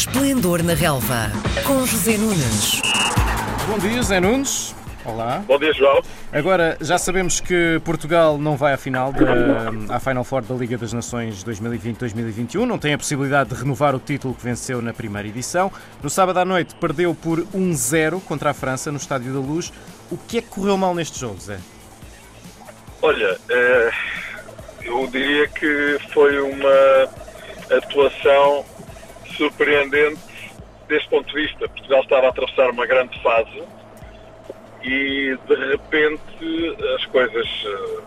Esplendor na Relva, com José Nunes. Bom dia, Zé Nunes. Olá. Bom dia, João. Agora, já sabemos que Portugal não vai à final da, à Final Four da Liga das Nações 2020-2021, não tem a possibilidade de renovar o título que venceu na primeira edição. No sábado à noite perdeu por 1-0 contra a França no Estádio da Luz. O que é que correu mal neste jogo, Zé? Olha, eh, eu diria que foi uma atuação surpreendente deste ponto de vista. Portugal estava a atravessar uma grande fase e de repente as coisas uh,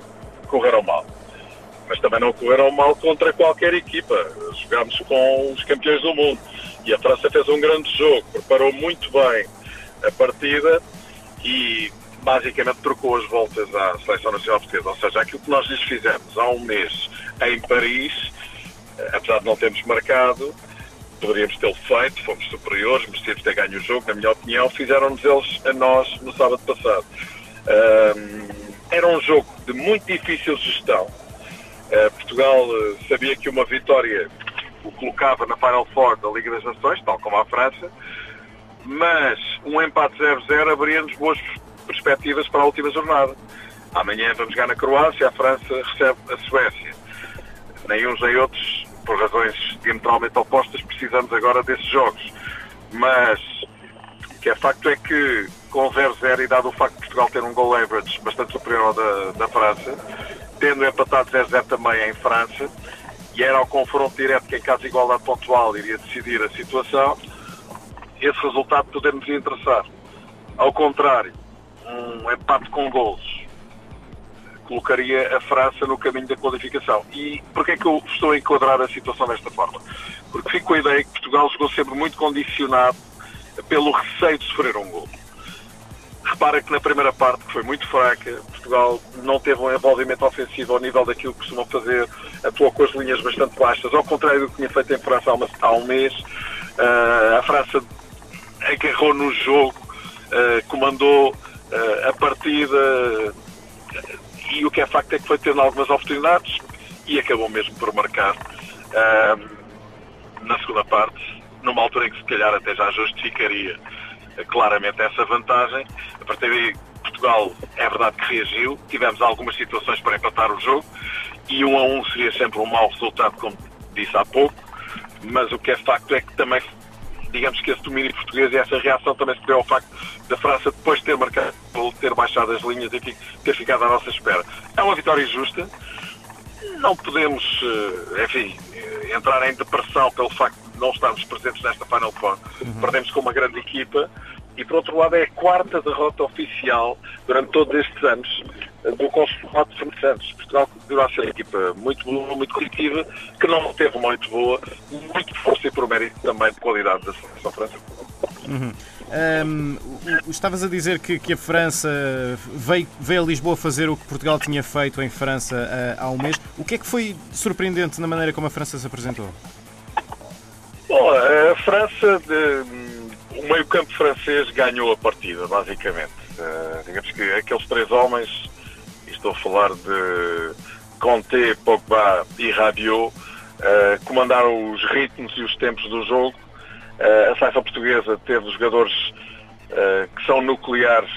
correram mal. Mas também não correram mal contra qualquer equipa. Jogámos com os campeões do mundo e a França fez um grande jogo, preparou muito bem a partida e basicamente trocou as voltas à Seleção Nacional Portuguesa. Ou seja, aquilo que nós lhes fizemos há um mês em Paris, eh, apesar de não termos marcado, poderíamos tê-lo feito, fomos superiores, merecíamos ter ganho o jogo, na minha opinião, fizeram-nos eles a nós no sábado passado. Um, era um jogo de muito difícil gestão. Uh, Portugal uh, sabia que uma vitória o colocava na Final Four da Liga das Nações, tal como a França, mas um empate 0-0 abria-nos boas perspectivas para a última jornada. Amanhã vamos jogar na Croácia, a França recebe a Suécia. Nem uns nem outros por razões diametralmente opostas, precisamos agora desses jogos. Mas o que é facto é que, com 0-0 e dado o facto de Portugal ter um goal average bastante superior ao da, da França, tendo empatado 0-0 também em França, e era ao confronto direto que, em caso de igualdade pontual, iria decidir a situação, esse resultado podemos interessar. Ao contrário, um empate com gols colocaria a França no caminho da qualificação. E porquê é que eu estou a enquadrar a situação desta forma? Porque fico com a ideia que Portugal jogou sempre muito condicionado pelo receio de sofrer um gol. Repara que na primeira parte, que foi muito fraca, Portugal não teve um envolvimento ofensivo ao nível daquilo que costumam fazer, atuou com as linhas bastante baixas, ao contrário do que tinha feito em França há, uma, há um mês. Uh, a França agarrou no jogo, uh, comandou uh, a partida, e o que é facto é que foi tendo algumas oportunidades e acabou mesmo por marcar na segunda parte, numa altura em que se calhar até já justificaria uh, claramente essa vantagem. A partir daí, Portugal é verdade que reagiu, tivemos algumas situações para empatar o jogo e um a um seria sempre um mau resultado, como disse há pouco, mas o que é facto é que também digamos que esse domínio português e essa reação também se deu ao facto da França depois de ter marcado, ter baixado as linhas e ter ficado à nossa espera. É uma vitória justa. Não podemos, eh, enfim, eh, entrar em depressão pelo facto de não estarmos presentes nesta Final Four. Uhum. Perdemos com uma grande equipa e, por outro lado, é a quarta derrota oficial durante todos estes anos eh, do consulado de Fernando Santos. Portugal continua a ser uma equipa muito boa, muito coletiva, que não teve muito boa, muito força e por mérito também de qualidade da seleção francesa. Uhum. Um, estavas a dizer que, que a França veio, veio, a Lisboa fazer o que Portugal tinha feito em França uh, há um mês. O que é que foi surpreendente na maneira como a França se apresentou? Bom, a França, de, o meio-campo francês ganhou a partida, basicamente. Uh, digamos que aqueles três homens, estou a falar de Conte, Pogba e Rabiot, uh, comandaram os ritmos e os tempos do jogo a seleção portuguesa teve jogadores uh, que são nucleares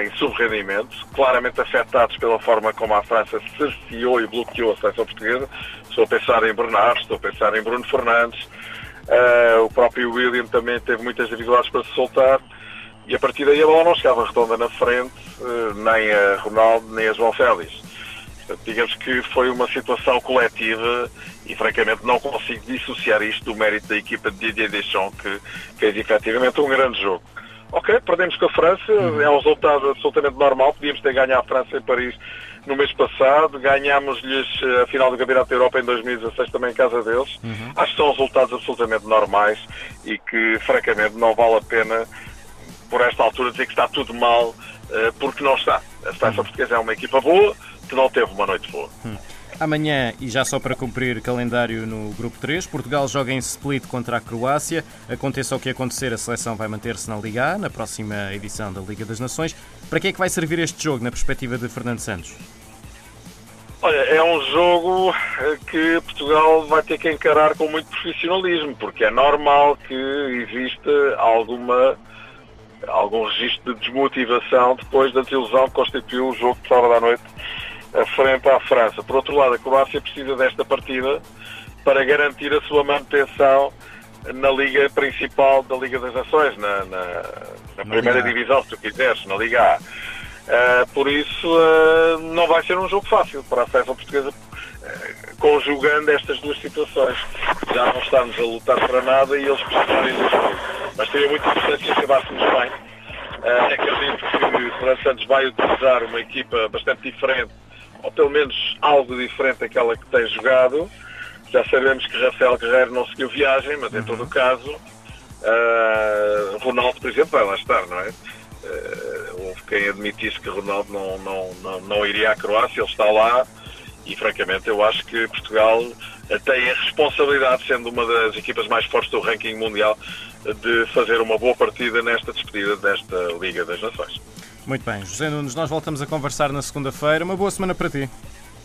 em subrendimento, claramente afetados pela forma como a França cerceou e bloqueou a seleção portuguesa. Estou a pensar em Bernardo, estou a pensar em Bruno Fernandes. Uh, o próprio William também teve muitas dificuldades para se soltar. E a partir daí a bola não chegava redonda na frente, nem a Ronaldo, nem a João Félix. Digamos que foi uma situação coletiva e, francamente, não consigo dissociar isto do mérito da equipa de Didier Deschamps, que fez efetivamente um grande jogo. Ok, perdemos com a França, uhum. é um resultado absolutamente normal, podíamos ter ganho a França em Paris no mês passado, ganhámos-lhes eh, a final do Campeonato da Europa em 2016 também em casa deles. Uhum. Acho que são resultados absolutamente normais e que, francamente, não vale a pena, por esta altura, dizer que está tudo mal, eh, porque não está. A seleção uhum. portuguesa é uma equipa boa, que não teve uma noite boa. Hum. Amanhã, e já só para cumprir calendário no grupo 3, Portugal joga em split contra a Croácia. Aconteça o que acontecer, a seleção vai manter-se na Liga A, na próxima edição da Liga das Nações. Para que é que vai servir este jogo na perspectiva de Fernando Santos? Olha, é um jogo eh, que Portugal vai ter que encarar com muito profissionalismo, porque é normal que exista alguma, algum registro de desmotivação depois da desilusão que constituiu o jogo de sábado à noite frente à França. Por outro lado, a Croácia precisa desta partida para garantir a sua manutenção na liga principal da Liga das Nações, na, na, na primeira divisão, se tu quiseres, na Liga A. Uh, por isso, uh, não vai ser um jogo fácil para a seleção portuguesa, uh, conjugando estas duas situações. Já não estamos a lutar para nada e eles precisarem do jogo. Mas seria muito importante que acabássemos bem. acredito que o Fernando Santos vai utilizar uma equipa bastante diferente, ou pelo menos algo diferente daquela que tem jogado. Já sabemos que Rafael Guerreiro não seguiu viagem, mas em todo o caso, Ronaldo, por exemplo, vai lá estar, não é? Uh, houve quem admitisse que Ronaldo não, não, não, não iria à Croácia, ele está lá e francamente eu acho que Portugal tem a responsabilidade, sendo uma das equipas mais fortes do ranking mundial, de fazer uma boa partida nesta despedida desta Liga das Nações. Muito bem, José Nunes, nós voltamos a conversar na segunda-feira. Uma boa semana para ti.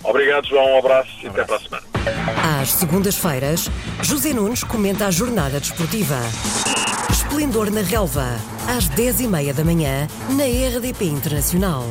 Obrigado, João. Um abraço um e até para a semana. Às segundas-feiras, José Nunes comenta a jornada desportiva. Esplendor na Relva, às 10h30 da manhã, na RDP Internacional.